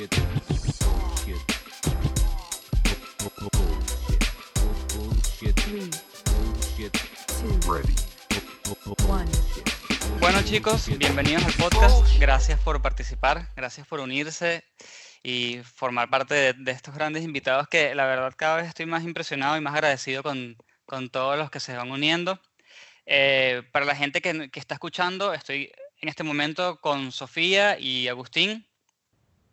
Bullshit. Bullshit. Bullshit. Bullshit. Ready. Bueno chicos, bienvenidos al podcast. Gracias por participar, gracias por unirse y formar parte de, de estos grandes invitados que la verdad cada vez estoy más impresionado y más agradecido con, con todos los que se van uniendo. Eh, para la gente que, que está escuchando, estoy en este momento con Sofía y Agustín.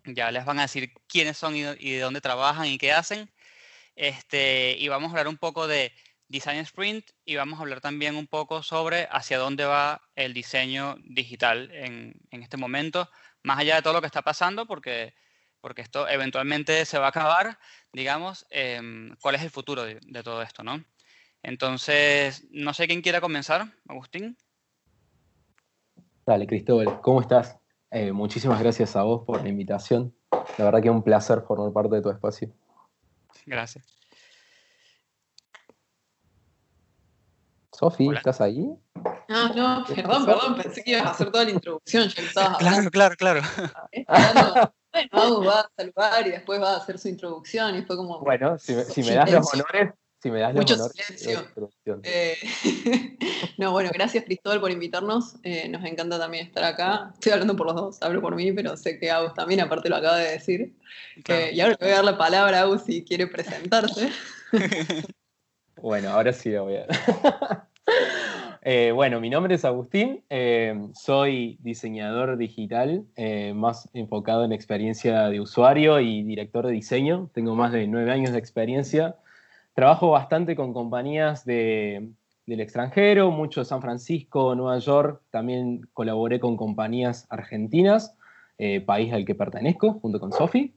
Ya les van a decir quiénes son y, y de dónde trabajan y qué hacen. Este, y vamos a hablar un poco de Design Sprint y vamos a hablar también un poco sobre hacia dónde va el diseño digital en, en este momento, más allá de todo lo que está pasando, porque, porque esto eventualmente se va a acabar, digamos, em, cuál es el futuro de, de todo esto, ¿no? Entonces, no sé quién quiera comenzar, Agustín. Dale, Cristóbal, ¿cómo estás? Eh, muchísimas gracias a vos por la invitación. La verdad que es un placer formar parte de tu espacio. Gracias. Sofi. ¿estás ahí? Ah, no, perdón, perdón, pensé que ibas a hacer toda la introducción, ya estabas Claro, claro, claro. esperando. Bueno, Agus va a saludar y después va a hacer su introducción y fue como... Bueno, si me, si me das los honores, si me das Mucho honores. silencio. de la introducción. eh, no, bueno, gracias Cristóbal por invitarnos, eh, nos encanta también estar acá. Estoy hablando por los dos, hablo por mí, pero sé que Agus también, aparte lo acaba de decir. Claro. Eh, y ahora le voy a dar la palabra a Agus si quiere presentarse. Bueno, ahora sí lo voy a Eh, bueno, mi nombre es Agustín, eh, soy diseñador digital, eh, más enfocado en experiencia de usuario y director de diseño. Tengo más de nueve años de experiencia. Trabajo bastante con compañías de- del extranjero, mucho de San Francisco, Nueva York. También colaboré con compañías argentinas, eh, país al que pertenezco, junto con Sofi.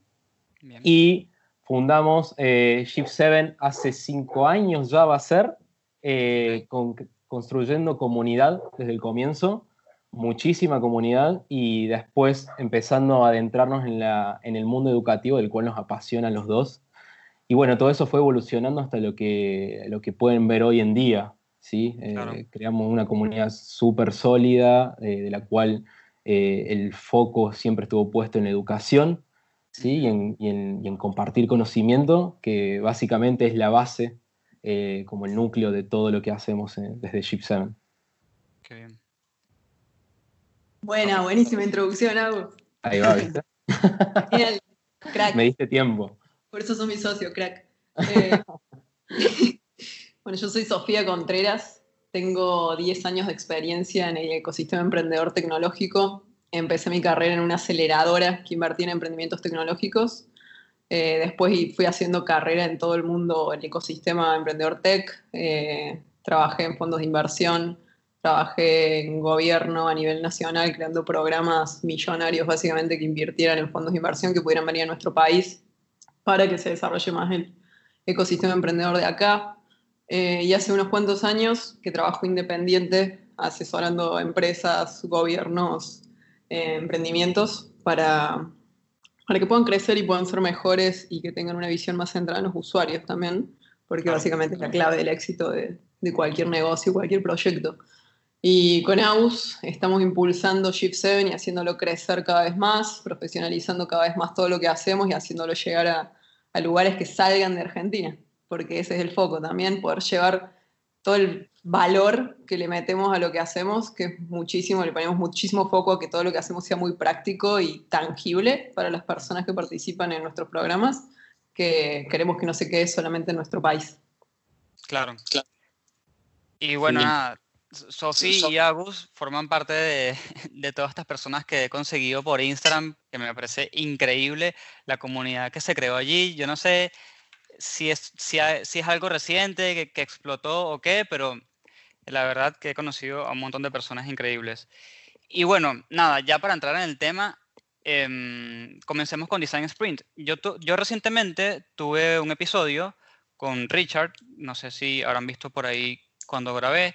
Y fundamos eh, Shift7 hace cinco años ya va a ser, eh, con- construyendo comunidad desde el comienzo, muchísima comunidad, y después empezando a adentrarnos en, la, en el mundo educativo, del cual nos apasiona a los dos. Y bueno, todo eso fue evolucionando hasta lo que, lo que pueden ver hoy en día. ¿sí? Eh, Claro. creamos una comunidad súper sólida, eh, de la cual eh, el foco siempre estuvo puesto en la educación. ¿sí? y, en, y en- y en compartir conocimiento, que básicamente es la base, eh, como el núcleo de todo lo que hacemos desde Chip7. Qué bien. Buena, buenísima introducción, Agus. Ahí va, ¿viste? Genial, crack. Me diste tiempo. Por eso sos mi socio, crack. Eh, bueno, yo soy Sofía Contreras, tengo 10 años de experiencia en el ecosistema emprendedor tecnológico. Empecé mi carrera en una aceleradora que invertía en emprendimientos tecnológicos. Eh, después fui haciendo carrera en todo el mundo, el ecosistema emprendedor tech. Eh, trabajé en fondos de inversión, trabajé en gobierno a nivel nacional creando programas millonarios básicamente que invirtieran en fondos de inversión que pudieran venir a nuestro país para que se desarrolle más el ecosistema emprendedor de acá. Eh, y hace unos cuantos años que trabajo independiente asesorando empresas, gobiernos, eh, emprendimientos para, para que puedan crecer y puedan ser mejores y que tengan una visión más centrada en los usuarios también, porque Claro. básicamente es la clave del éxito de, de cualquier negocio, cualquier proyecto. Y con AUS estamos impulsando Shift7 y haciéndolo crecer cada vez más, profesionalizando cada vez más todo lo que hacemos y haciéndolo llegar a, a lugares que salgan de Argentina, porque ese es el foco también, poder llevar todo el valor que le metemos a lo que hacemos, que es muchísimo, le ponemos muchísimo foco a que todo lo que hacemos sea muy práctico y tangible para las personas que participan en nuestros programas, que queremos que no se quede solamente en nuestro país. Claro. Y bueno, Sí. nada, Sofi y Agus forman parte de, de todas estas personas que he conseguido por Instagram, que me parece increíble la comunidad que se creó allí. Yo no sé si es, si ha- si es algo reciente, que, que explotó o qué, pero la verdad que he conocido a un montón de personas increíbles. Y bueno, nada, ya para entrar en el tema, em, comencemos con Design Sprint. Yo, tu- yo recientemente tuve un episodio con Richard, no sé si habrán visto por ahí cuando grabé,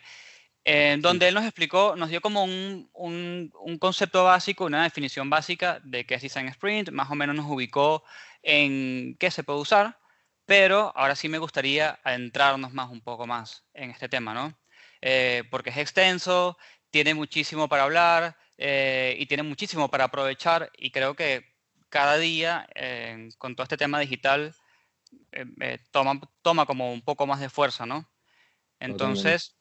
en donde él nos explicó, nos dio como un, un- un concepto básico, una definición básica de qué es Design Sprint, más o menos nos ubicó en qué se puede usar, pero ahora sí me gustaría adentrarnos más un poco más en este tema, ¿no? Eh, porque es extenso, tiene muchísimo para hablar eh, y tiene muchísimo para aprovechar y creo que cada día eh, con todo este tema digital eh, toma, toma como un poco más de fuerza, ¿no? Entonces,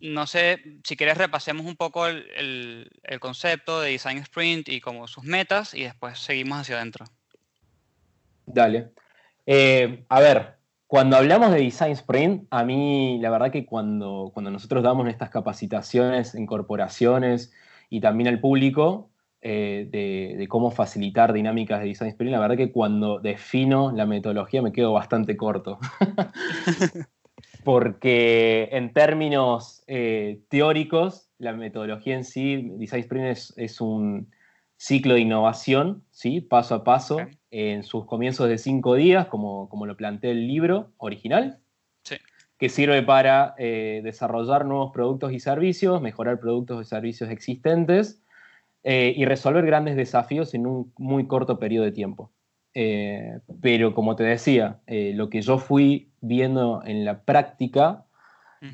no sé, si quieres repasemos un poco el, el- el concepto de Design Sprint y como sus metas y después seguimos hacia adentro. Dale. Eh, a ver, cuando hablamos de Design Sprint, a mí la verdad que cuando, cuando nosotros damos estas capacitaciones en corporaciones y también al público eh, de, de cómo facilitar dinámicas de Design Sprint, la verdad que cuando defino la metodología me quedo bastante corto. Porque en términos eh, teóricos, la metodología en sí, Design Sprint es, es un ciclo de innovación, ¿sí? paso a paso, en sus comienzos de cinco días, como, como lo plantea el libro original, Sí. que sirve para eh, desarrollar nuevos productos y servicios, mejorar productos y servicios existentes eh, y resolver grandes desafíos en un muy corto periodo de tiempo. Eh, pero como te decía, eh, lo que yo fui viendo en la práctica,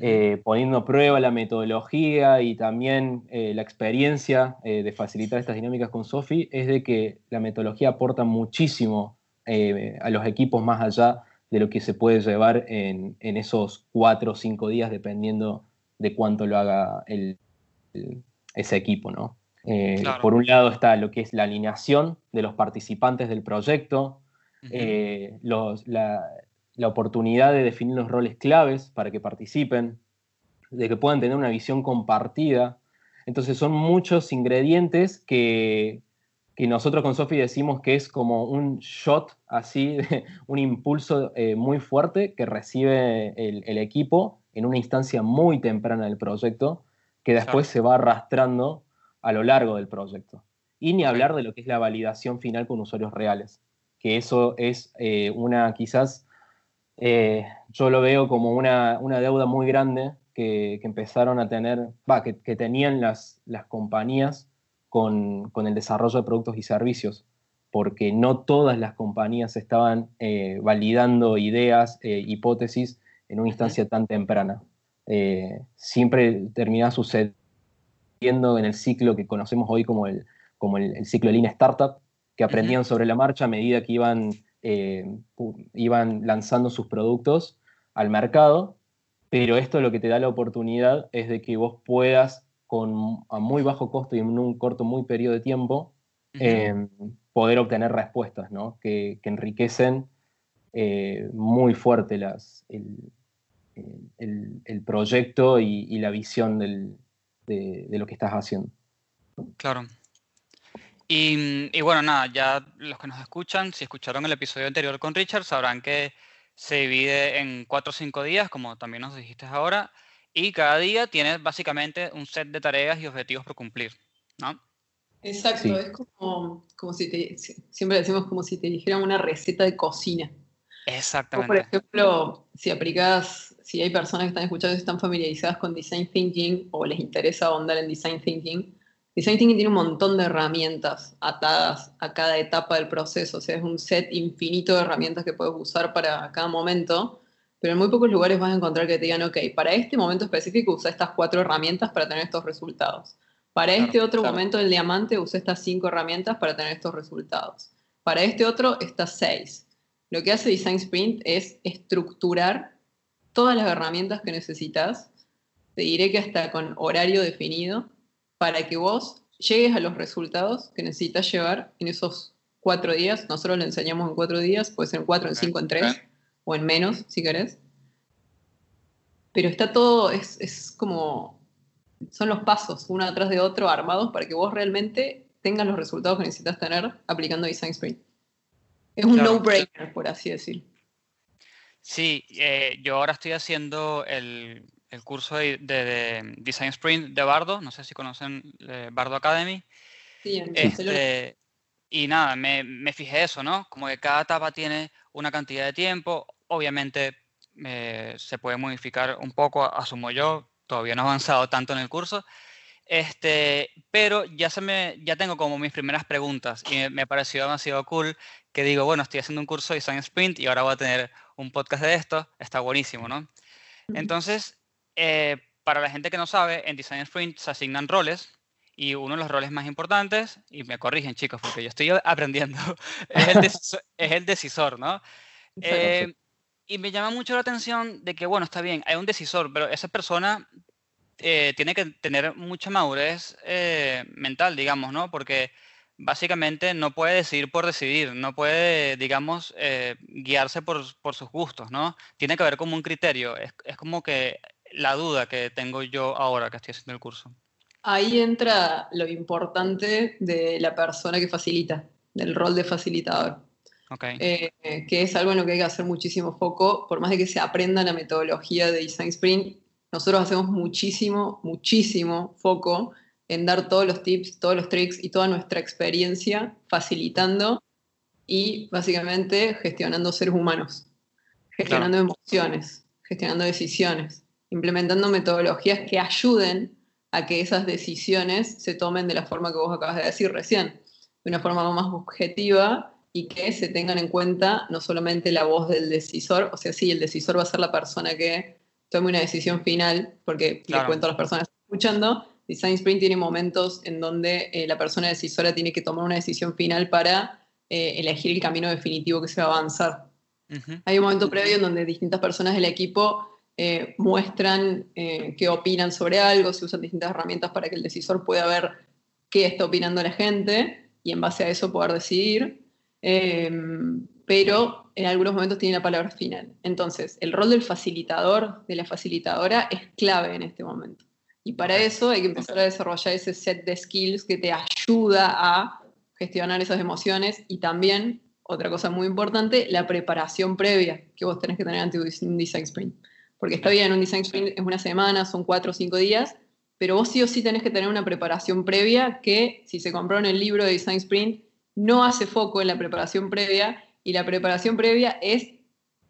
eh, poniendo a prueba la metodología y también la experiencia de facilitar estas dinámicas con Sofi, es de que la metodología aporta muchísimo a los equipos más allá de lo que se puede llevar en, en esos cuatro o cinco días, dependiendo de cuánto lo haga el- el- ese equipo, ¿no? Eh, Claro. Por un lado está lo que es la alineación de los participantes del proyecto, eh, los- la, la oportunidad de definir los roles claves para que participen, de que puedan tener una visión compartida. Entonces son muchos ingredientes que, que nosotros con Sofi decimos que es como un shot así, un impulso eh, muy fuerte que recibe el, el equipo en una instancia muy temprana del proyecto, que después se va arrastrando a lo largo del proyecto. Y ni hablar de lo que es la validación final con usuarios reales, que eso es eh, una quizás, eh, yo lo veo como una, una deuda muy grande que, que empezaron a tener, va, que, que tenían las, las compañías con, con el desarrollo de productos y servicios, porque no todas las compañías estaban eh, validando ideas, hipótesis en una instancia tan temprana. Eh, siempre termina sucediendo en el ciclo que conocemos hoy como el, como el, el ciclo Lean Startup, que aprendían sobre la marcha a medida que iban, eh, iban lanzando sus productos al mercado, pero esto lo que te da la oportunidad es de que vos puedas, con, a muy bajo costo y en un corto muy periodo de tiempo, eh, poder obtener respuestas ¿no? que, que enriquecen eh, muy fuerte las, el- el- el proyecto y, y la visión del- de, de lo que estás haciendo. Claro. Y, y bueno, nada, ya los que nos escuchan, si escucharon el episodio anterior con Richard, sabrán que se divide en cuatro o cinco días, como también nos dijiste ahora, y cada día tiene básicamente un set de tareas y objetivos por cumplir, ¿no? Exacto, Sí. es como, como si te, si- siempre decimos como si te dijeran una receta de cocina. Vos, por Exactamente. ejemplo, si aplicás, si hay personas que están escuchando y están familiarizadas con Design Thinking o les interesa ahondar en Design Thinking, Design Thinking tiene un montón de herramientas atadas a cada etapa del proceso, o sea, es un set infinito de herramientas que puedes usar para cada momento, pero en muy pocos lugares vas a encontrar que te digan, ok, para este momento específico usa estas cuatro herramientas para tener estos resultados. Para Claro, este otro claro. momento del diamante usa estas cinco herramientas para tener estos resultados. Para este otro, estas seis. Lo que hace Design Sprint es estructurar todas las herramientas que necesitas. Te diré que hasta con horario definido para que vos llegues a los resultados que necesitas llevar en esos cuatro días. Nosotros lo enseñamos en cuatro días, puede ser en cuatro, en cinco, en tres, o en menos, si querés. Pero está todo, es, es como, son los pasos uno atrás de otro armados para que vos realmente tengas los resultados que necesitas tener aplicando Design Sprint. Es un Claro. no-brainer, por así decir. Sí, eh, yo ahora estoy haciendo el, el curso de, de- de Design Sprint de Bardo, no sé si conocen eh, Bardo Academy. Sí. Este, y nada, me, me fijé eso, ¿no? Como que cada etapa tiene una cantidad de tiempo. Obviamente eh, se puede modificar un poco, asumo yo. Todavía no he avanzado tanto en el curso. Este, pero ya, se me, ya tengo como mis primeras preguntas y me, me pareció demasiado cool que digo, bueno, estoy haciendo un curso de Design Sprint y ahora voy a tener un podcast de esto. Está buenísimo, ¿no? Entonces, eh, para la gente que no sabe, en Design Sprint se asignan roles y uno de los roles más importantes, y me corrigen chicos, porque yo estoy aprendiendo, es el decisor, es el decisor ¿no? Eh, y me llama mucho la atención de que, bueno, está bien, hay un decisor, pero esa persona eh, tiene que tener mucha madurez mental, digamos, ¿no? Porque básicamente no puede decidir por decidir, no puede, digamos, eh, guiarse por, por sus gustos, ¿no? Tiene que haber como un criterio, es, es como que la duda que tengo yo ahora que estoy haciendo el curso. Ahí entra lo importante de la persona que facilita, del rol de facilitador. Ok, eh, que es algo en lo que hay que hacer muchísimo foco, por más de que se aprenda la metodología de Design Sprint, nosotros hacemos muchísimo, muchísimo foco en dar todos los tips, todos los tricks y toda nuestra experiencia facilitando y básicamente gestionando seres humanos, gestionando emociones, gestionando decisiones, implementando metodologías que ayuden a que esas decisiones se tomen de la forma que vos acabas de decir recién, de una forma más objetiva y que se tengan en cuenta no solamente la voz del decisor, o sea, sí, el decisor va a ser la persona que tome una decisión final, porque Claro. le cuento a las personas escuchando, Design Sprint tiene momentos en donde eh, la persona decisora tiene que tomar una decisión final para eh, elegir el camino definitivo que se va a avanzar. Hay un momento previo en donde distintas personas del equipo eh, muestran qué opinan sobre algo, se usan distintas herramientas para que el decisor pueda ver qué está opinando la gente y en base a eso poder decidir. Eh, pero en algunos momentos tiene la palabra final. Entonces, el rol del facilitador, de la facilitadora, es clave en este momento. Y para eso hay que empezar a desarrollar ese set de skills que te ayuda a gestionar esas emociones y también, otra cosa muy importante, la preparación previa que vos tenés que tener ante un design sprint. Porque está bien, un design sprint es una semana, son cuatro o cinco días, pero vos sí o sí tenés que tener una preparación previa que, si se compró en el libro de design sprint, no hace foco en la preparación previa y la preparación previa es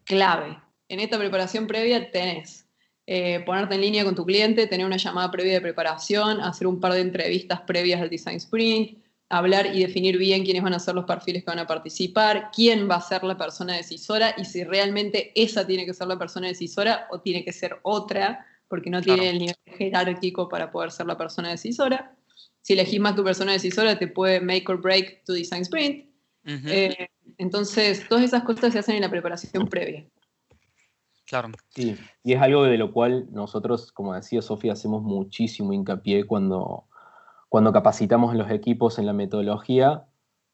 clave. En esta preparación previa tenés eh, ponerte en línea con tu cliente, tener una llamada previa de preparación, hacer un par de entrevistas previas al design sprint, hablar y definir bien quiénes van a ser los perfiles que van a participar, quién va a ser la persona decisora y si realmente esa tiene que ser la persona decisora o tiene que ser otra, porque no Claro. tiene el nivel jerárquico para poder ser la persona decisora. Si elegís más tu persona decisora, te puede make or break tu design sprint. Eh, entonces, todas esas cosas se hacen en la preparación previa. Claro, Sí, y es algo de lo cual nosotros, como decía Sofía, hacemos muchísimo hincapié cuando, cuando capacitamos a los equipos en la metodología,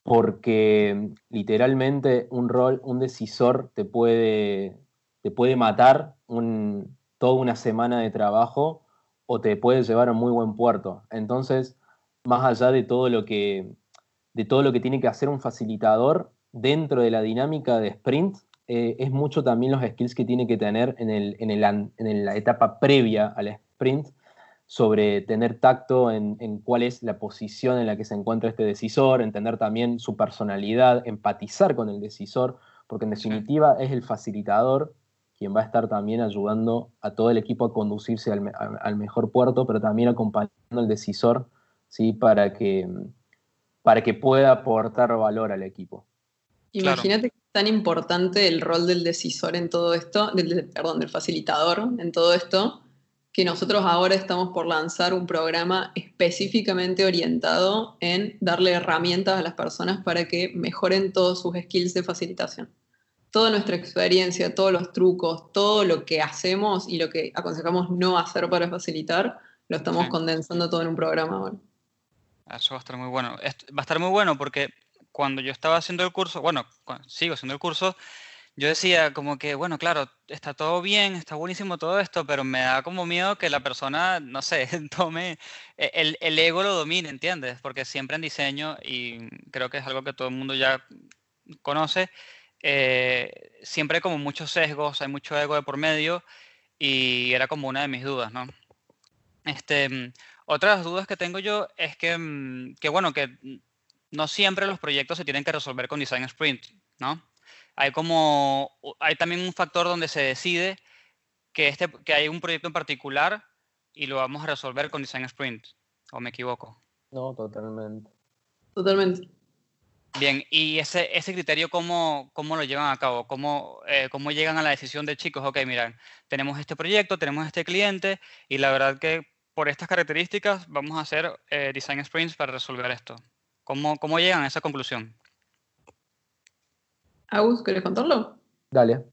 porque literalmente un rol, un decisor te puede, te puede matar un- toda una semana de trabajo o te puede llevar a muy buen puerto. Entonces, más allá de todo lo que, de todo lo que tiene que hacer un facilitador dentro de la dinámica de sprint, eh, es mucho también los skills que tiene que tener en, el, en, el an- en la etapa previa al sprint sobre tener tacto en, en cuál es la posición en la que se encuentra este decisor, entender también su personalidad, empatizar con el decisor, porque en definitiva es el facilitador quien va a estar también ayudando a todo el equipo a conducirse al, al mejor puerto, pero también acompañando al decisor ¿sí? para, que, para que pueda aportar valor al equipo. Claro. Imagínate que es tan importante el rol del decisor en todo esto, del, perdón, del facilitador en todo esto, que nosotros ahora estamos por lanzar un programa específicamente orientado en darle herramientas a las personas para que mejoren todos sus skills de facilitación. Toda nuestra experiencia, todos los trucos, todo lo que hacemos y lo que aconsejamos no hacer para facilitar, lo estamos Sí. condensando todo en un programa ahora. Eso va a estar muy bueno. Va a estar muy bueno porque cuando yo estaba haciendo el curso, bueno, sigo haciendo el curso, yo decía como que, bueno, claro, está todo bien, está buenísimo todo esto, pero me da como miedo que la persona, no sé, tome, e- el, el ego lo domine, ¿entiendes? Porque siempre en diseño, y creo que es algo que todo el mundo ya conoce, eh, siempre hay como muchos sesgos, hay mucho ego de por medio, y era como una de mis dudas, ¿no? Este, mm, otras dudas que tengo yo es que, mm, que, bueno, que no siempre los proyectos se tienen que resolver con Design Sprint, ¿no? Hay como, hay también un factor donde se decide que, este, que hay un proyecto en particular y lo vamos a resolver con Design Sprint, ¿o me equivoco? No, totalmente. Totalmente. Bien, y ese, ese criterio, ¿cómo, ¿cómo lo llevan a cabo? ¿Cómo, eh, ¿Cómo llegan a la decisión de chicos? Ok, miren, tenemos este proyecto, tenemos este cliente y la verdad que por estas características vamos a hacer eh, design sprints para resolver esto. ¿Cómo, ¿Cómo llegan a esa conclusión? Agus, ¿querés contarlo? Dale.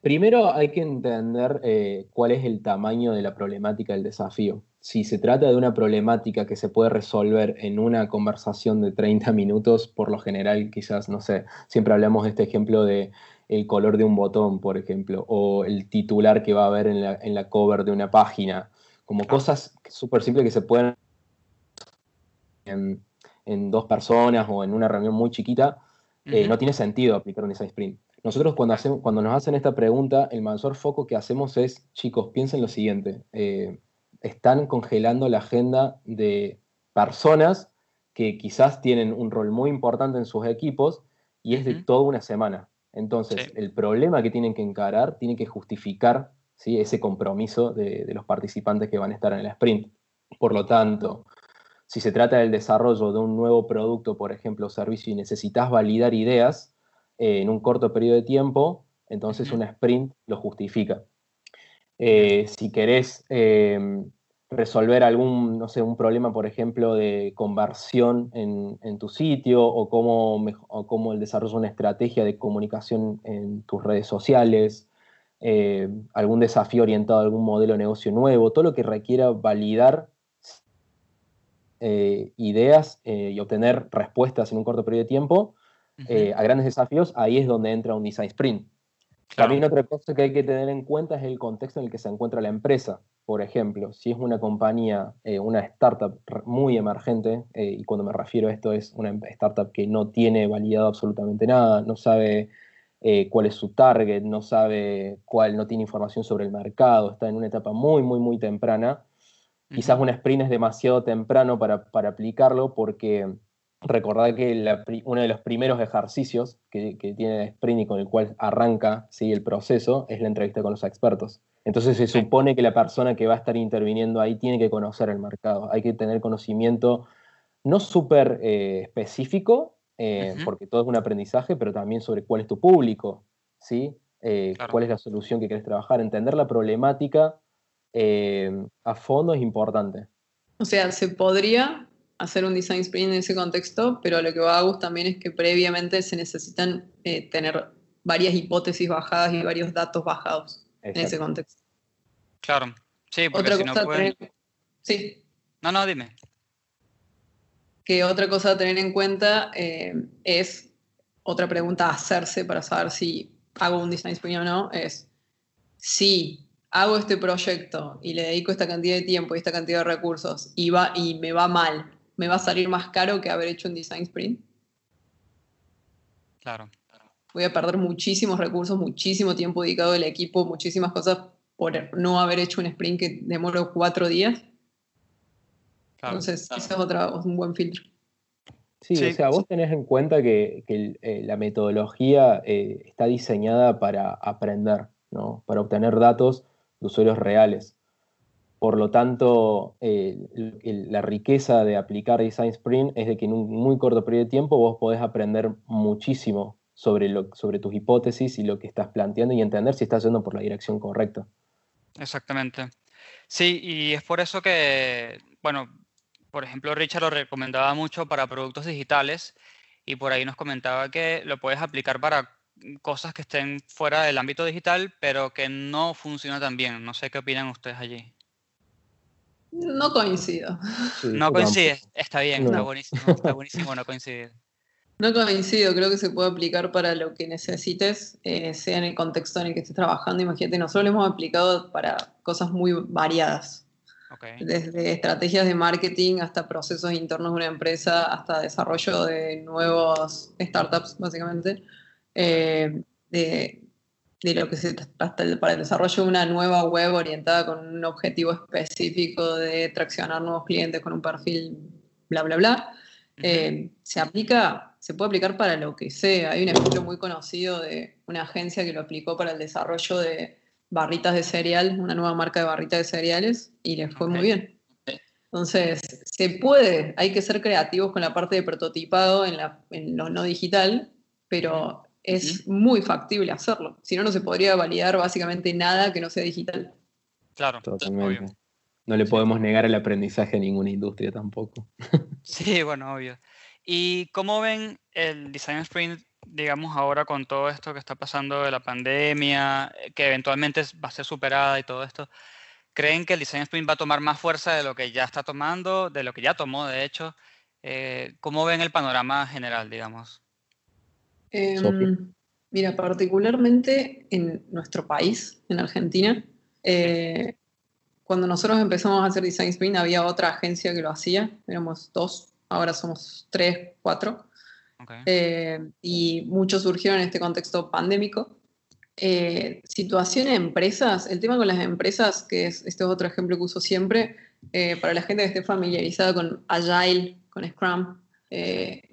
Primero hay que entender eh, cuál es el tamaño de la problemática del desafío. Si se trata de una problemática que se puede resolver en una conversación de 30 minutos, por lo general quizás, no sé, siempre hablamos de este ejemplo de el color de un botón, por ejemplo, o el titular que va a haber en la, en la cover de una página, como cosas súper simples que se pueden en, en, dos personas o en una reunión muy chiquita, eh, no tiene sentido aplicar un design sprint. Nosotros cuando, hacemos, cuando nos hacen esta pregunta, el mayor foco que hacemos es, chicos, piensen lo siguiente, eh, están congelando la agenda de personas que quizás tienen un rol muy importante en sus equipos y es de toda una semana. Entonces, Sí. el problema que tienen que encarar tiene que justificar ¿sí? ese compromiso de, de los participantes que van a estar en el sprint. Por lo tanto, si se trata del desarrollo de un nuevo producto, por ejemplo, o servicio, y necesitas validar ideas eh, en un corto periodo de tiempo, entonces un sprint lo justifica. Eh, si querés eh, resolver algún, no sé, un problema, por ejemplo, de conversión en, en tu sitio o cómo, o cómo el desarrollo de una estrategia de comunicación en tus redes sociales, eh, algún desafío orientado a algún modelo de negocio nuevo, todo lo que requiera validar eh, ideas eh, y obtener respuestas en un corto periodo de tiempo eh, a grandes desafíos, ahí es donde entra un design sprint. claro. También otra cosa que hay que tener en cuenta es el contexto en el que se encuentra la empresa. Por ejemplo, si es una compañía, eh, una startup muy emergente, eh, y cuando me refiero a esto es una em- startup que no tiene validado absolutamente nada, no sabe eh, cuál es su target, no sabe cuál, no tiene información sobre el mercado, está en una etapa muy, muy, muy temprana, quizás un sprint es demasiado temprano para, para aplicarlo porque recordad que la uno de los primeros ejercicios que, que tiene el sprint y con el cual arranca ¿sí? el proceso es la entrevista con los expertos. Entonces se supone que la persona que va a estar interviniendo ahí tiene que conocer el mercado, hay que tener conocimiento no súper eh, específico, eh, porque todo es un aprendizaje, pero también sobre cuál es tu público, ¿sí? Eh, Claro. cuál es la solución que querés trabajar, entender la problemática eh, a fondo es importante. O sea, se podría hacer un design sprint en ese contexto, pero lo que va Agus también es que previamente se necesitan eh, tener varias hipótesis bajadas y varios datos bajados en ese contexto. Claro. Sí, porque Otra si no cosa a pueden... tener, sí, No, no, dime. que otra cosa a tener en cuenta eh, es otra pregunta a hacerse para saber si hago un design sprint o no, es si hago este proyecto y le dedico esta cantidad de tiempo y esta cantidad de recursos y, va, y me va mal, ¿me va a salir más caro que haber hecho un design sprint? Claro. Voy a perder muchísimos recursos, muchísimo tiempo dedicado del equipo, muchísimas cosas por no haber hecho un sprint que demoró cuatro días. Claro. Entonces, ese es otra, un buen filtro. Sí, Sí, o sea, vos tenés en cuenta que, que el- eh, la metodología eh, está diseñada para aprender, ¿no? Para obtener datos de usuarios reales. Por lo tanto, eh, la riqueza de aplicar Design Sprint es de que en un muy corto periodo de tiempo vos podés aprender muchísimo sobre, sobre tus hipótesis y lo que estás planteando y entender si estás yendo por la dirección correcta. Exactamente. Sí, y es por eso que, bueno, por ejemplo, Richard lo recomendaba mucho para productos digitales y por ahí nos comentaba que lo puedes aplicar para cosas que estén fuera del ámbito digital, pero que no funciona tan bien. No sé qué opinan ustedes allí. No coincido. Sí, No coincide, está bien, está buenísimo, está buenísimo no coincidir. No coincido, creo que se puede aplicar para lo que necesites, eh, sea en el contexto en el que estés trabajando. Imagínate, nosotros lo hemos aplicado para cosas muy variadas, desde estrategias de marketing hasta procesos internos de una empresa, hasta desarrollo de nuevos startups, básicamente. Eh, de- de lo que se hasta el- para el desarrollo de una nueva web orientada con un objetivo específico de traccionar nuevos clientes con un perfil bla bla bla, eh, se aplica, se puede aplicar para lo que sea. Hay un ejemplo muy conocido de una agencia que lo aplicó para el desarrollo de barritas de cereal, una nueva marca de barritas de cereales, y les fue muy Ok. bien. Entonces, se puede, hay que ser creativos con la parte de prototipado en, la- en lo no digital, pero es muy factible hacerlo. Si no, no se podría validar básicamente nada que no sea digital. Claro, Totalmente. obvio. No le podemos negar el aprendizaje a ninguna industria tampoco. Sí, bueno, obvio. ¿Y cómo ven el Design Sprint, digamos, ahora con todo esto que está pasando de la pandemia, eh, que eventualmente va a ser superada y todo esto? ¿Creen que el Design Sprint va a tomar más fuerza de lo que ya está tomando, de lo que ya tomó, de hecho? Eh, ¿cómo ven el panorama general, digamos? Sofi. mira, particularmente en nuestro país, en Argentina, eh, cuando nosotros empezamos a hacer Design Sprint había otra agencia que lo hacía, éramos dos, ahora somos tres, cuatro. Ok, eh, y muchos surgieron en este contexto pandémico. Eh, situación en empresas, el tema con las empresas, que es, este es otro ejemplo que uso siempre, eh, para la gente que esté familiarizada con Agile, con Scrum, eh.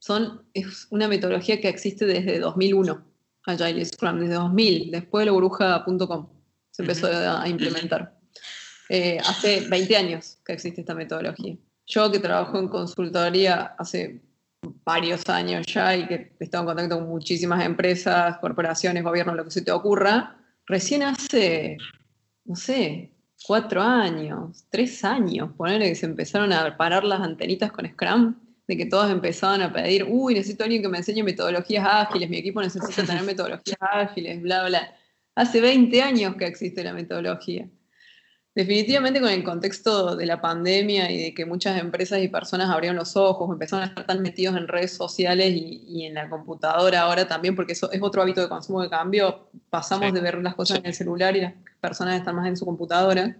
Son, es una metodología que existe desde 2001, Agile Scrum, desde 2000, después de la burbuja.com se empezó a implementar. Eh, hace 20 años que existe esta metodología. Yo que trabajo en consultoría hace varios años ya y que he estado en contacto con muchísimas empresas, corporaciones, gobiernos, lo que se te ocurra, recién hace, no sé, cuatro años, tres años, ponerle que se empezaron a parar las antenitas con Scrum, de que todos empezaban a pedir, uy, necesito a alguien que me enseñe metodologías ágiles, mi equipo necesita tener metodologías ágiles, bla, bla. Hace 20 años que existe la metodología. Definitivamente con el contexto de la pandemia y de que muchas empresas y personas abrieron los ojos, empezaron a estar tan metidos en redes sociales y, y en la computadora ahora también, porque eso es otro hábito de consumo de cambio, pasamos Sí. de ver las cosas en el celular y las personas están más en su computadora,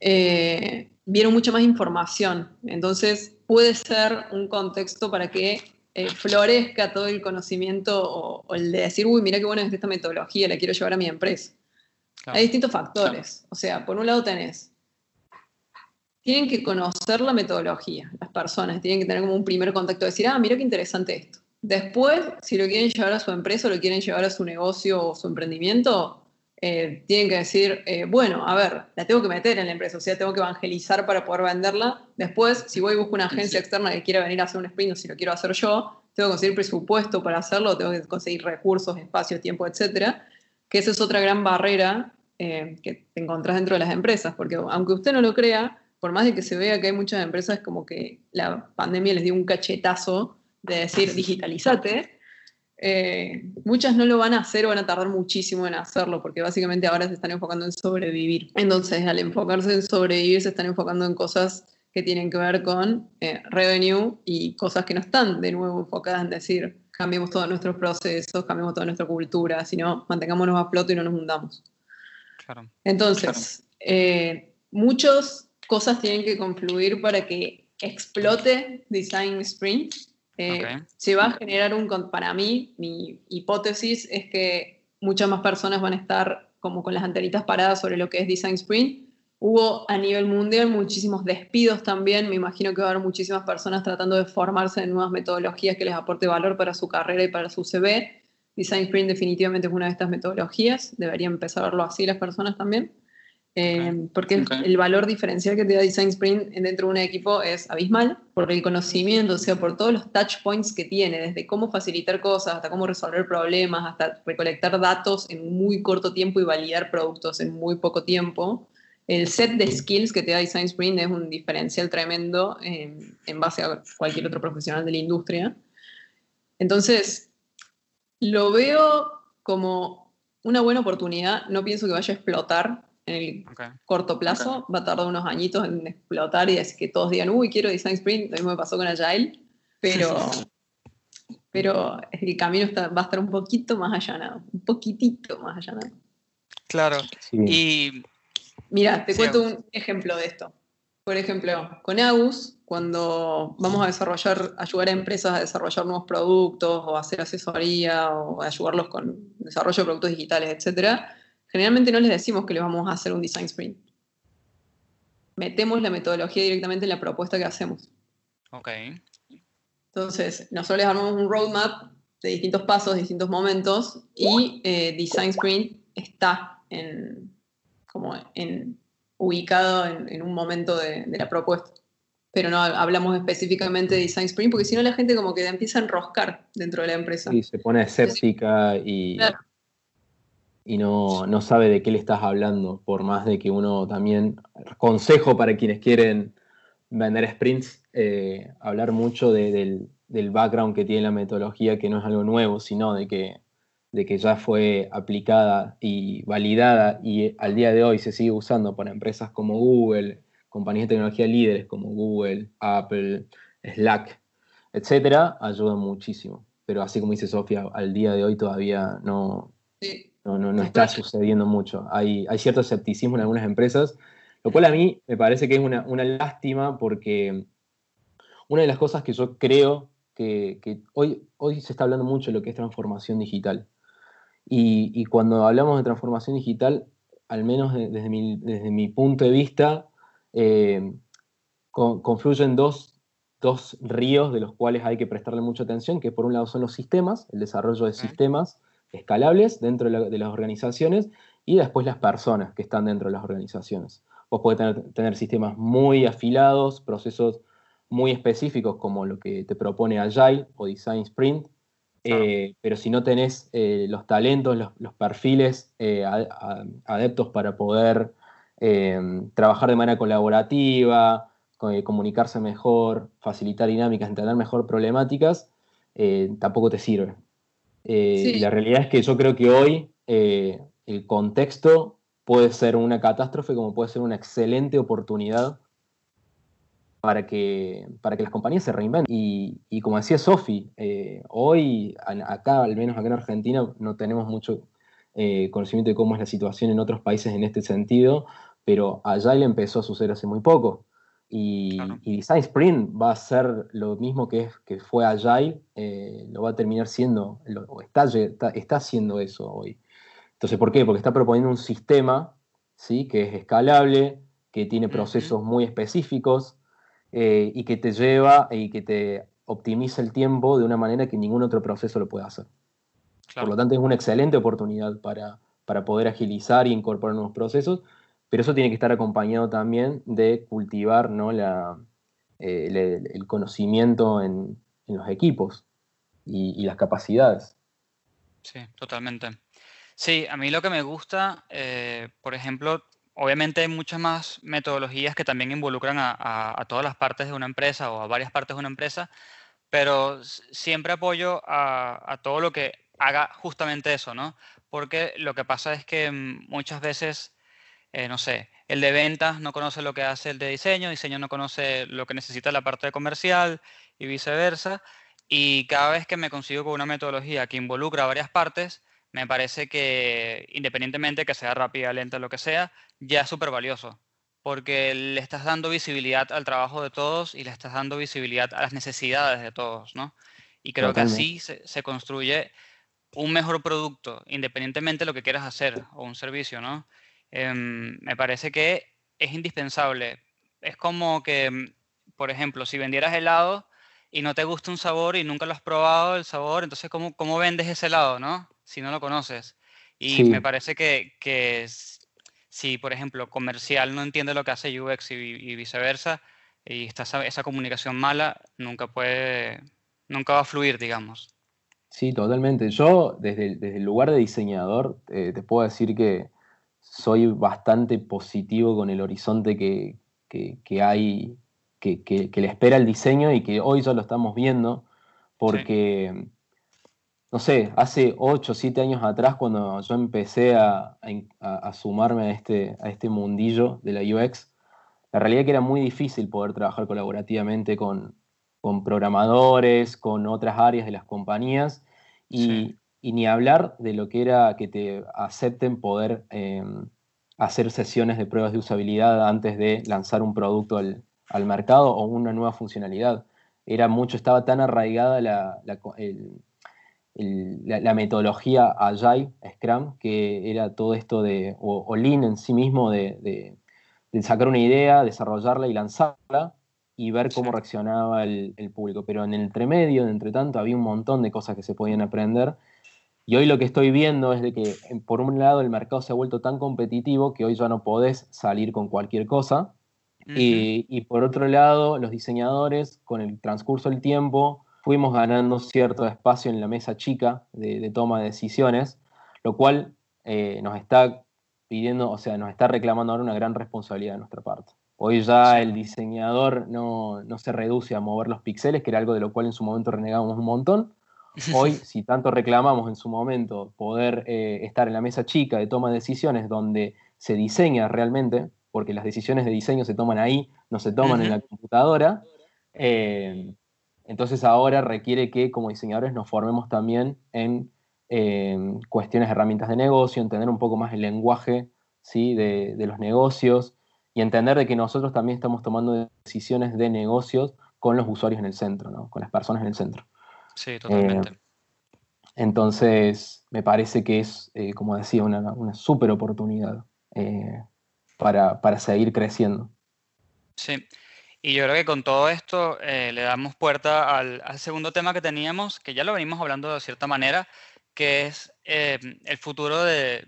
eh, vieron mucha más información. Entonces puede ser un contexto para que eh, florezca todo el conocimiento o, o el de decir, uy, mira qué buena es esta metodología, la quiero llevar a mi empresa. Claro. Hay distintos factores. O sea, por un lado tenés, tienen que conocer la metodología, las personas, tienen que tener como un primer contacto, decir, ah, mira qué interesante esto. Después, si lo quieren llevar a su empresa o lo quieren llevar a su negocio o su emprendimiento, eh, tienen que decir, eh, bueno, a ver, la tengo que meter en la empresa, o sea, tengo que evangelizar para poder venderla. Después, si voy y busco una agencia externa que quiera venir a hacer un sprint o si lo quiero hacer yo, tengo que conseguir presupuesto para hacerlo, tengo que conseguir recursos, espacio, tiempo, etcétera que esa es otra gran barrera eh, que te encontrás dentro de las empresas, porque aunque usted no lo crea, por más de que se vea que hay muchas empresas como que la pandemia les dio un cachetazo de decir digitalizate, eh, muchas no lo van a hacer o van a tardar muchísimo en hacerlo, porque básicamente ahora se están enfocando en sobrevivir. Entonces, al enfocarse en sobrevivir, se están enfocando en cosas que tienen que ver con eh, revenue y cosas que no están de nuevo enfocadas en decir, cambiemos todos nuestros procesos, cambiemos toda nuestra cultura, sino mantengámonos a flote y no nos hundamos. Claro. Entonces, eh, muchas cosas tienen que confluir para que explote Design Sprint. Eh. Se va a generar un, para mí, mi hipótesis es que muchas más personas van a estar como con las antenitas paradas sobre lo que es Design Sprint. Hubo a nivel mundial muchísimos despidos también. Me imagino que va a haber muchísimas personas tratando de formarse en nuevas metodologías que les aporte valor para su carrera y para su CV. Design Sprint definitivamente es una de estas metodologías. Deberían empezar a verlo así las personas también. Eh, porque el- valor diferencial que te da Design Sprint en- dentro de un equipo es abismal, por el conocimiento, o sea, por todos los touch points que tiene, desde cómo facilitar cosas, hasta cómo resolver problemas, hasta recolectar datos en muy corto tiempo y validar productos en muy poco tiempo. El set de skills que te da Design Sprint es un diferencial tremendo en, en base a cualquier otro profesional de la industria. Entonces, lo veo como una buena oportunidad. No pienso que vaya a explotar en el Ok. corto plazo. Va a tardar unos añitos en explotar y decir que todos digan, uy, quiero Design Sprint. Lo mismo me pasó con Agile. Pero, pero el camino está- va a estar un poquito más allanado. Un poquitito más allanado. Claro. Sí. Y Mira, te Sí, cuento un ejemplo de esto. Por ejemplo, con Agus, cuando vamos a desarrollar, ayudar a empresas a desarrollar nuevos productos o hacer asesoría o ayudarlos con desarrollo de productos digitales, etcétera, generalmente no les decimos que les vamos a hacer un design sprint. Metemos la metodología directamente en la propuesta que hacemos. Ok. Entonces, nosotros les armamos un roadmap de distintos pasos, distintos momentos, y eh, Design Sprint está en, como en, ubicado en, en un momento de, de la propuesta pero no hablamos específicamente de Design Sprint, porque si no la gente como que empieza a enroscar dentro de la empresa. Sí, se pone escéptica y, Claro. Y no, no sabe de qué le estás hablando, por más de que uno también, consejo para quienes quieren vender sprints, eh, hablar mucho de- del, del background que tiene la metodología, que no es algo nuevo, sino de que, de que ya fue aplicada y validada y al día de hoy se sigue usando por empresas como Google, compañías de tecnología líderes como Google, Apple, Slack, etcétera, ayuda muchísimo. Pero así como dice Sofía, al día de hoy todavía no, Sí. No, no, no está sucediendo mucho. Hay, hay cierto escepticismo en algunas empresas, lo cual a mí me parece que es una, una lástima porque una de las cosas que yo creo que, que hoy, hoy se está hablando mucho de lo que es transformación digital. Y, y cuando hablamos de transformación digital, al menos de- desde, mi, desde mi punto de vista, eh, con- confluyen dos, dos ríos de los cuales hay que prestarle mucha atención, que por un lado son los sistemas, el desarrollo de sistemas escalables dentro de, la- de las organizaciones y después las personas que están dentro de las organizaciones. Vos podés tener, tener sistemas muy afilados, procesos muy específicos como lo que te propone Agile o Design Sprint, eh, pero si no tenés eh, los talentos, los, los perfiles eh, adeptos para poder eh, trabajar de manera colaborativa, co- comunicarse mejor, facilitar dinámicas, entender mejor problemáticas, tampoco te sirve. Eh, Sí. Y la realidad es que yo creo que hoy eh, el contexto puede ser una catástrofe como puede ser una excelente oportunidad para que, para que las compañías se reinventen. Y, y como decía Sofi, eh, hoy acá, al menos acá en Argentina, no tenemos mucho conocimiento de cómo es la situación en otros países en este sentido, pero Agile empezó a suceder hace muy poco. Y, Claro. y Design Sprint va a ser lo mismo que, es- que fue Agile, eh, lo va a terminar siendo, lo- o está, está, está haciendo eso hoy. Entonces, ¿por qué? Porque está proponiendo un sistema ¿sí? que es escalable, que tiene procesos muy específicos eh, y que te lleva y que te optimiza el tiempo de una manera que ningún otro proceso lo puede hacer. Por Claro. lo tanto, es una excelente oportunidad para, para poder agilizar e incorporar nuevos procesos, pero eso tiene que estar acompañado también de cultivar ¿no? la, eh, el, el conocimiento en, en los equipos y, y las capacidades. Sí, totalmente. Sí, a mí lo que me gusta, eh, por ejemplo, obviamente hay muchas más metodologías que también involucran a, a- a todas las partes de una empresa o a varias partes de una empresa, pero siempre apoyo a, a todo lo que haga justamente eso, ¿no? Porque lo que pasa es que mm, muchas veces, eh, no sé, el de ventas no conoce lo que hace el de diseño, diseño no conoce lo que necesita la parte de comercial y viceversa. Y cada vez que me consigo con una metodología que involucra a varias partes, me parece que independientemente que sea rápida, lenta, lo que sea, ya es súper valioso. Porque le estás dando visibilidad al trabajo de todos y le estás dando visibilidad a las necesidades de todos, ¿no? Y creo que así se, se construye un mejor producto, independientemente de lo que quieras hacer o un servicio, ¿no? Em, me parece que es indispensable. Es como que, mm, por ejemplo, si vendieras helado y no te gusta un sabor y nunca lo has probado el sabor, entonces ¿cómo, cómo vendes ese helado, no? Si no lo conoces. Y me parece que, que si, por ejemplo, comercial no entiende lo que hace UX y, y viceversa, y está esa, esa comunicación mala, nunca puede, nunca va a fluir, digamos. Sí, totalmente. Yo, desde, el- desde el lugar de diseñador, eh, te puedo decir que soy bastante positivo con el horizonte que, que- que hay, que, que- que le espera el diseño y que hoy ya lo estamos viendo, porque, no sé, hace 8 o 7 años atrás, cuando yo empecé a- a sumarme a este, a este mundillo de la UX, la realidad es que era muy difícil poder trabajar colaborativamente con, con programadores, con otras áreas de las compañías, y, Sí. Y ni hablar de lo que era que te acepten poder eh, hacer sesiones de pruebas de usabilidad antes de lanzar un producto al, al mercado o una nueva funcionalidad. Era mucho, estaba tan arraigada la, la, el, el, la, la, metodología Agile, Scrum, que era todo esto de, o, o Lean en sí mismo, de, de, de, sacar una idea, desarrollarla y lanzarla y ver cómo reaccionaba el, el, público. Pero en el entremedio, entre tanto, había un montón de cosas que se podían aprender. Y hoy lo que estoy viendo es de que, por un lado, el mercado se ha vuelto tan competitivo que hoy ya no podés salir con cualquier cosa. Uh -huh. y, y por otro lado, los diseñadores, con el transcurso del tiempo, fuimos ganando cierto espacio en la mesa chica de, de toma de decisiones, lo cual eh, nos está pidiendo, o sea, nos está reclamando ahora una gran responsabilidad de nuestra parte. Hoy ya sí. el diseñador no, no, se reduce a mover los píxeles, que era algo de lo cual en su momento renegábamos un montón. Hoy, si tanto reclamamos en su momento poder eh, estar en la mesa chica de toma de decisiones donde se diseña realmente, porque las decisiones de diseño se toman ahí, no se toman uh -huh. en la computadora, eh, entonces ahora requiere que como diseñadores nos formemos también en eh, cuestiones de herramientas de negocio, entender un poco más el lenguaje ¿sí? de, de, los negocios y entender de que nosotros también estamos tomando decisiones de negocios con los usuarios en el centro, ¿no? con las personas en el centro. Sí, totalmente. Eh, entonces, me parece que es, eh, como decía, una, una súper oportunidad eh, para, para seguir creciendo. Sí. Y yo creo que con todo esto le damos puerta al, al, segundo tema que teníamos, que ya lo venimos hablando de cierta manera, que es el futuro de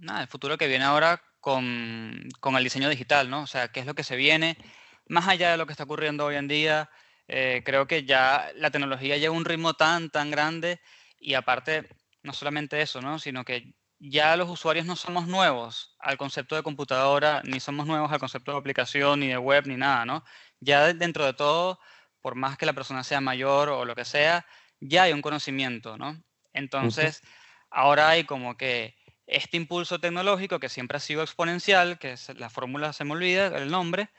nada, el futuro que viene ahora con, con, el diseño digital, ¿no? O sea, qué es lo que se viene, más allá de lo que está ocurriendo hoy en día. Eh, creo que ya la tecnología lleva un ritmo tan, tan grande y aparte, no solamente eso, ¿no? Sino que ya los usuarios no somos nuevos al concepto de computadora, ni somos nuevos al concepto de aplicación, ni de web, ni nada, ¿no? Ya dentro de todo, por más que la persona sea mayor o lo que sea, ya hay un conocimiento, ¿no? Entonces, uh -huh. ahora hay como que este impulso tecnológico que siempre ha sido exponencial, que es la fórmula se me olvida, el nombre,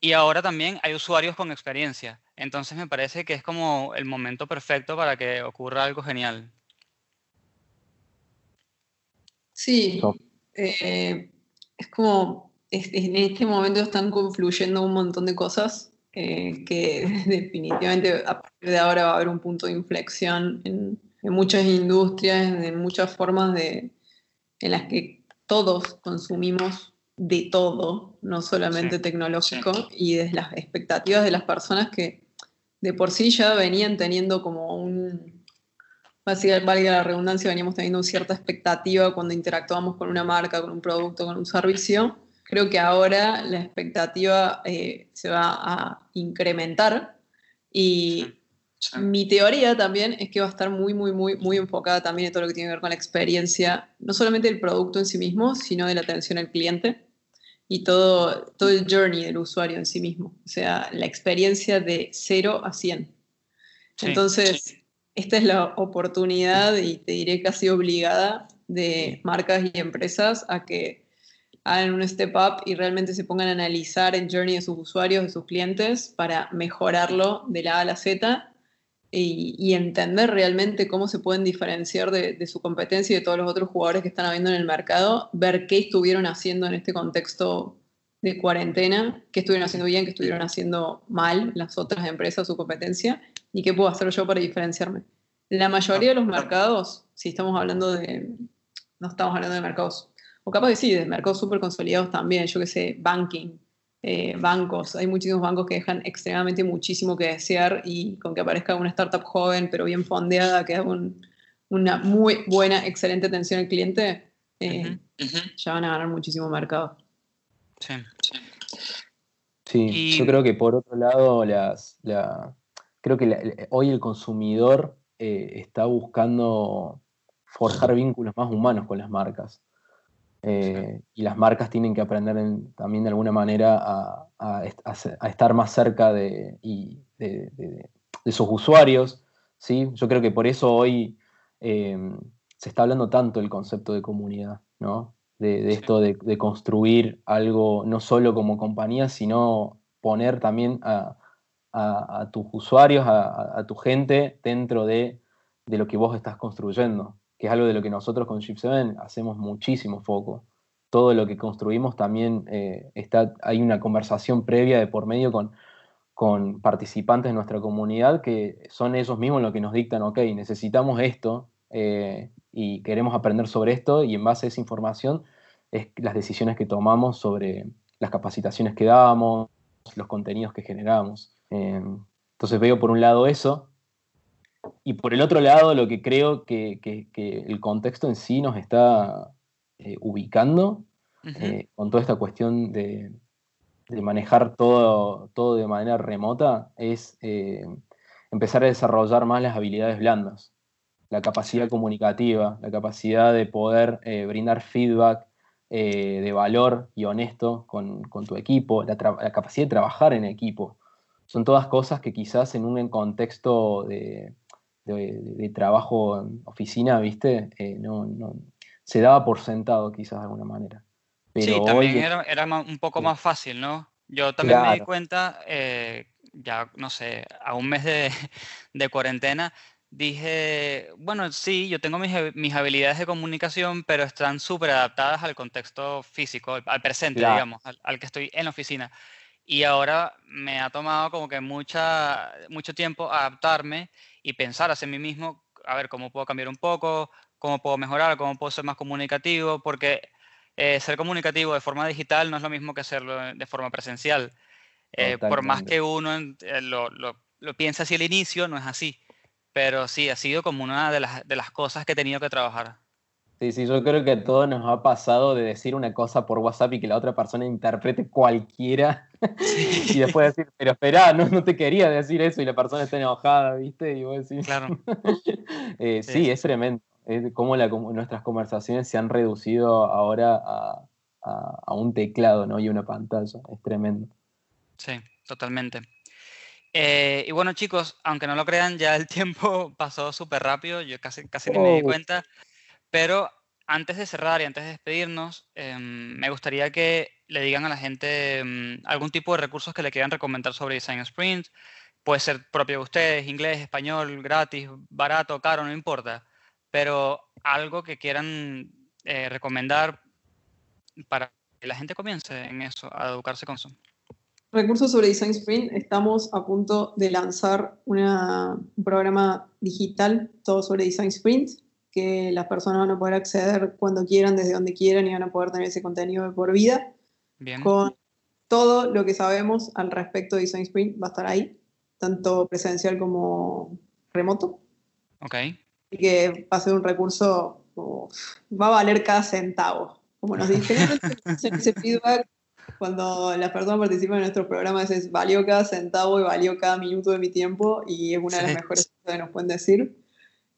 y ahora también hay usuarios con experiencia. Entonces me parece que es como el momento perfecto para que ocurra algo genial. Sí, eh, es como es, en este momento están confluyendo un montón de cosas eh, que definitivamente a partir de ahora va a haber un punto de inflexión en, en muchas industrias, en muchas formas de, en las que todos consumimos de todo, no solamente sí, tecnológico, sí. y de las expectativas de las personas que de por sí ya venían teniendo como un, valga la redundancia, veníamos teniendo cierta expectativa cuando interactuamos con una marca, con un producto, con un servicio. Creo que ahora la expectativa eh, se va a incrementar y sí. mi teoría también es que va a estar muy, muy, muy, muy enfocada también en todo lo que tiene que ver con la experiencia, no solamente del producto en sí mismo, sino de la atención al cliente y todo, todo el journey del usuario en sí mismo. O sea, la experiencia de 0 a 100. Sí, Entonces, sí esta es la oportunidad y te diré casi obligada de marcas y empresas a que hagan un step up y realmente se pongan a analizar el journey de sus usuarios, de sus clientes, para mejorarlo de la A a la Z y, entender realmente cómo se pueden diferenciar de, su competencia y de todos los otros jugadores que están habiendo en el mercado, ver qué estuvieron haciendo en este contexto de cuarentena, qué estuvieron haciendo bien, qué estuvieron haciendo mal las otras empresas, su competencia, y qué puedo hacer yo para diferenciarme. La mayoría de los mercados, si estamos hablando de, no estamos hablando de mercados, o capaz de sí, de mercados súper consolidados también, yo que sé, banking, eh, bancos, hay muchísimos bancos que dejan extremadamente muchísimo que desear y con que aparezca una startup joven pero bien fondeada, que un, una muy buena, excelente atención al cliente, eh, uh -huh, uh -huh. ya van a ganar muchísimo mercado. Sí, sí. sí y... yo creo que por otro lado, las, la, creo que la, hoy el consumidor eh, está buscando forjar vínculos más humanos con las marcas. Eh, y las marcas tienen que aprender en, también de alguna manera a, a, a estar más cerca de, y de, de, de, sus usuarios. ¿sí? Yo creo que por eso hoy eh, se está hablando tanto el concepto de comunidad, ¿no? de, esto de, construir algo no solo como compañía, sino poner también a, tus usuarios, a, a, tu gente dentro de, de, lo que vos estás construyendo, que es algo de lo que nosotros con Chip7 hacemos muchísimo foco. todo lo que construimos también eh, está, hay una conversación previa de por medio con, con participantes de nuestra comunidad que son ellos mismos los que nos dictan, ok, necesitamos esto eh, y queremos aprender sobre esto y en base a esa información es las decisiones que tomamos sobre las capacitaciones que damos, los contenidos que generamos. Eh, entonces veo por un lado eso y por el otro lado lo que creo que, que- que el contexto en sí nos está eh, ubicando eh, con toda esta cuestión de, de manejar todo, todo de manera remota es eh, empezar a desarrollar más las habilidades blandas, la capacidad comunicativa, la capacidad de poder brindar feedback de valor y honesto con, con tu equipo, la, la capacidad de trabajar en equipo. Son todas cosas que quizás en un contexto de, de- de trabajo en oficina, ¿viste? Eh, no, no- se daba por sentado quizás de alguna manera. Pero Sí, hoy también es- era, era un poco más fácil, ¿no? Yo también me di Claro. cuenta, eh, ya no sé, a un mes de, de cuarentena, dije, bueno, sí, yo tengo mis, mis habilidades de comunicación, pero están súper adaptadas al contexto físico, al, al presente, Claro. digamos, al, al que estoy en la oficina. Y ahora me ha tomado como que mucha, mucho tiempo adaptarme y pensar hacia mí mismo, a ver cómo puedo cambiar un poco, cómo puedo mejorar, cómo puedo ser más comunicativo, porque eh, ser comunicativo de forma digital no es lo mismo que hacerlo de forma presencial. Eh, por más que uno eh, lo, lo, lo piense hacia el inicio, no es así. Pero sí, ha sido como una de las, de las cosas que he tenido que trabajar. Sí, sí, yo creo que a todos nos ha pasado de decir una cosa por WhatsApp y que la otra persona interprete cualquiera y después decir, pero espera, no, no te quería decir eso y la persona está enojada, ¿viste? Y vos decís, Claro. Eh, Sí. sí, es tremendo. Es cómo la com- nuestras conversaciones se han reducido ahora a, a- a un teclado, ¿no? Y una pantalla. Es tremendo. Sí, totalmente. Eh, y bueno, chicos, aunque no lo crean, ya el tiempo pasó súper rápido, yo casi, casi ni me di Oh. cuenta, pero antes de cerrar y antes de despedirnos, em, me gustaría que le digan a la gente em, algún tipo de recursos que le quieran recomendar sobre Design Sprint. Puede ser propio de ustedes, inglés, español, gratis, barato, caro, no importa, pero algo que quieran eh, recomendar para que la gente comience en eso, a educarse con eso. Recursos sobre Design Sprint, estamos a punto de lanzar un programa digital todo sobre Design Sprint, que las personas van a poder acceder cuando quieran, desde donde quieran y van a poder tener ese contenido de por vida. Bien. Con todo lo que sabemos al respecto de Design Sprint va a estar ahí, tanto presencial como remoto. Ok. Así que va a ser un recurso, como- va a valer cada centavo. Como nos hacen ese feedback cuando las personas participan en nuestros programas, es valió cada centavo y valió cada minuto de mi tiempo y es una de las Sí. mejores cosas que nos pueden decir.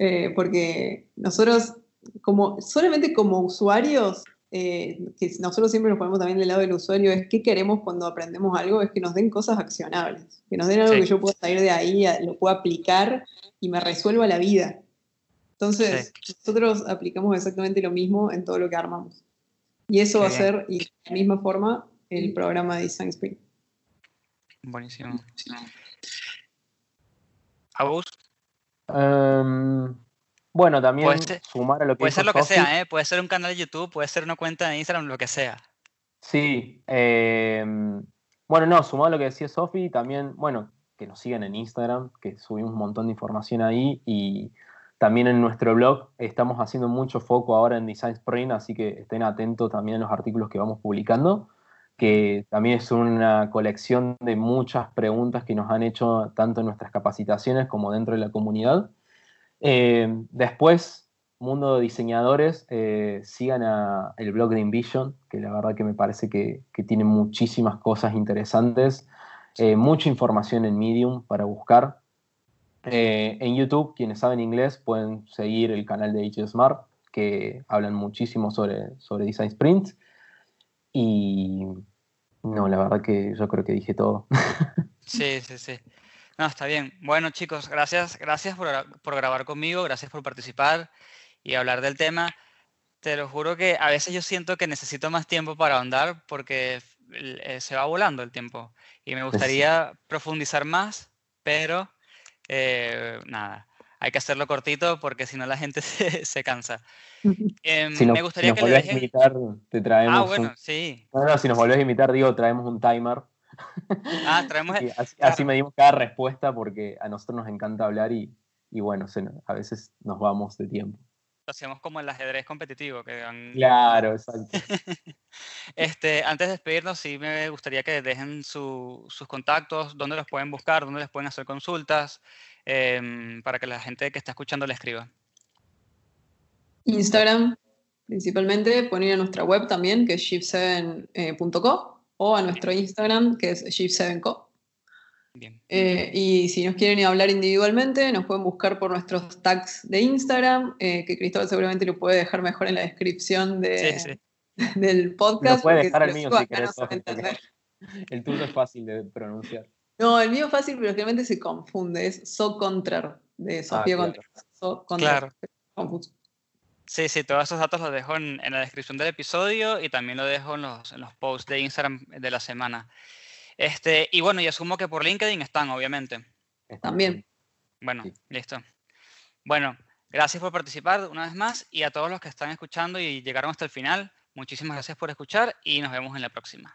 Eh, porque nosotros, como, solamente como usuarios, eh, que nosotros siempre nos ponemos también del lado del usuario, es qué queremos cuando aprendemos algo, es que nos den cosas accionables, que nos den algo Sí. que yo pueda salir de ahí, a- lo pueda aplicar y me resuelva la vida. Entonces, nosotros aplicamos exactamente lo mismo en todo lo que armamos. Y eso Qué va a ser, y de la misma forma, el programa de Design Sprint. Buenísimo. Agus, Em, bueno, también Puede ser- sumar a lo que puede ser lo que sea, ¿eh? Puede ser un canal de YouTube, puede ser una cuenta de Instagram, lo que sea. Sí, em, bueno, no, sumado a lo que decía Sofi, también, bueno, que nos sigan en Instagram, que subimos un montón de información ahí y también en nuestro blog estamos haciendo mucho foco ahora en Design Sprint, así que estén atentos también a los artículos que vamos publicando, que también es una colección de muchas preguntas que nos han hecho tanto en nuestras capacitaciones como dentro de la comunidad. Eh, después, mundo de diseñadores, eh, sigan a el blog de Invision, que la verdad que me parece que, tiene muchísimas cosas interesantes, eh, mucha información en Medium para buscar. En YouTube, quienes saben inglés pueden seguir el canal de HSmart, Smart, que hablan muchísimo sobre, sobre Design Sprint. Y no, la verdad que yo creo que dije todo. Sí, sí, sí. No, está bien. Bueno, chicos, gracias, gracias por, por grabar conmigo, gracias por participar y hablar del tema. Te lo juro que a veces yo siento que necesito más tiempo para ahondar porque eh, se va volando el tiempo y me gustaría profundizar más, pero eh, nada. Hay que hacerlo cortito porque si no la gente se, se cansa. Em, Si, no- me si gustaría nos que le volvés a invitar, te traemos Ah, un- bueno, sí. No, no, si nos volvés a invitar, digo, traemos un timer. Ah, traemos... Y así, claro. así medimos cada respuesta porque a nosotros nos encanta hablar y, y bueno, se nos- a veces nos vamos de tiempo. Lo hacemos como el ajedrez competitivo, que van- Claro, exacto. Este, antes de despedirnos, sí me gustaría que dejen su- sus contactos, dónde los pueden buscar, dónde les pueden hacer consultas, em, para que la gente que está escuchando le escriba. Instagram, principalmente, pueden ir a nuestra web también, que es shift7.co, o a nuestro Instagram, que es shift7co. Bien. Eh, y si nos quieren hablar individualmente, nos pueden buscar por nuestros tags de Instagram, eh, que Cristóbal seguramente lo puede dejar mejor en la descripción de- Sí, sí. del podcast. Lo puede dejar el mío si querés, no. El tuyo es fácil de pronunciar. No, el mío es fácil, pero realmente se confunde. Es So Contrer, de Sofía claro. Contreras. So Contrer. Claro. Sí, sí, todos esos datos los dejo en, en la descripción del episodio y también lo dejo en los, en los posts de Instagram de la semana. Este, y bueno, y asumo que por LinkedIn están, obviamente. También. Bueno, Sí. listo. Bueno, gracias por participar una vez más y a todos los que están escuchando y llegaron hasta el final, muchísimas gracias por escuchar y nos vemos en la próxima.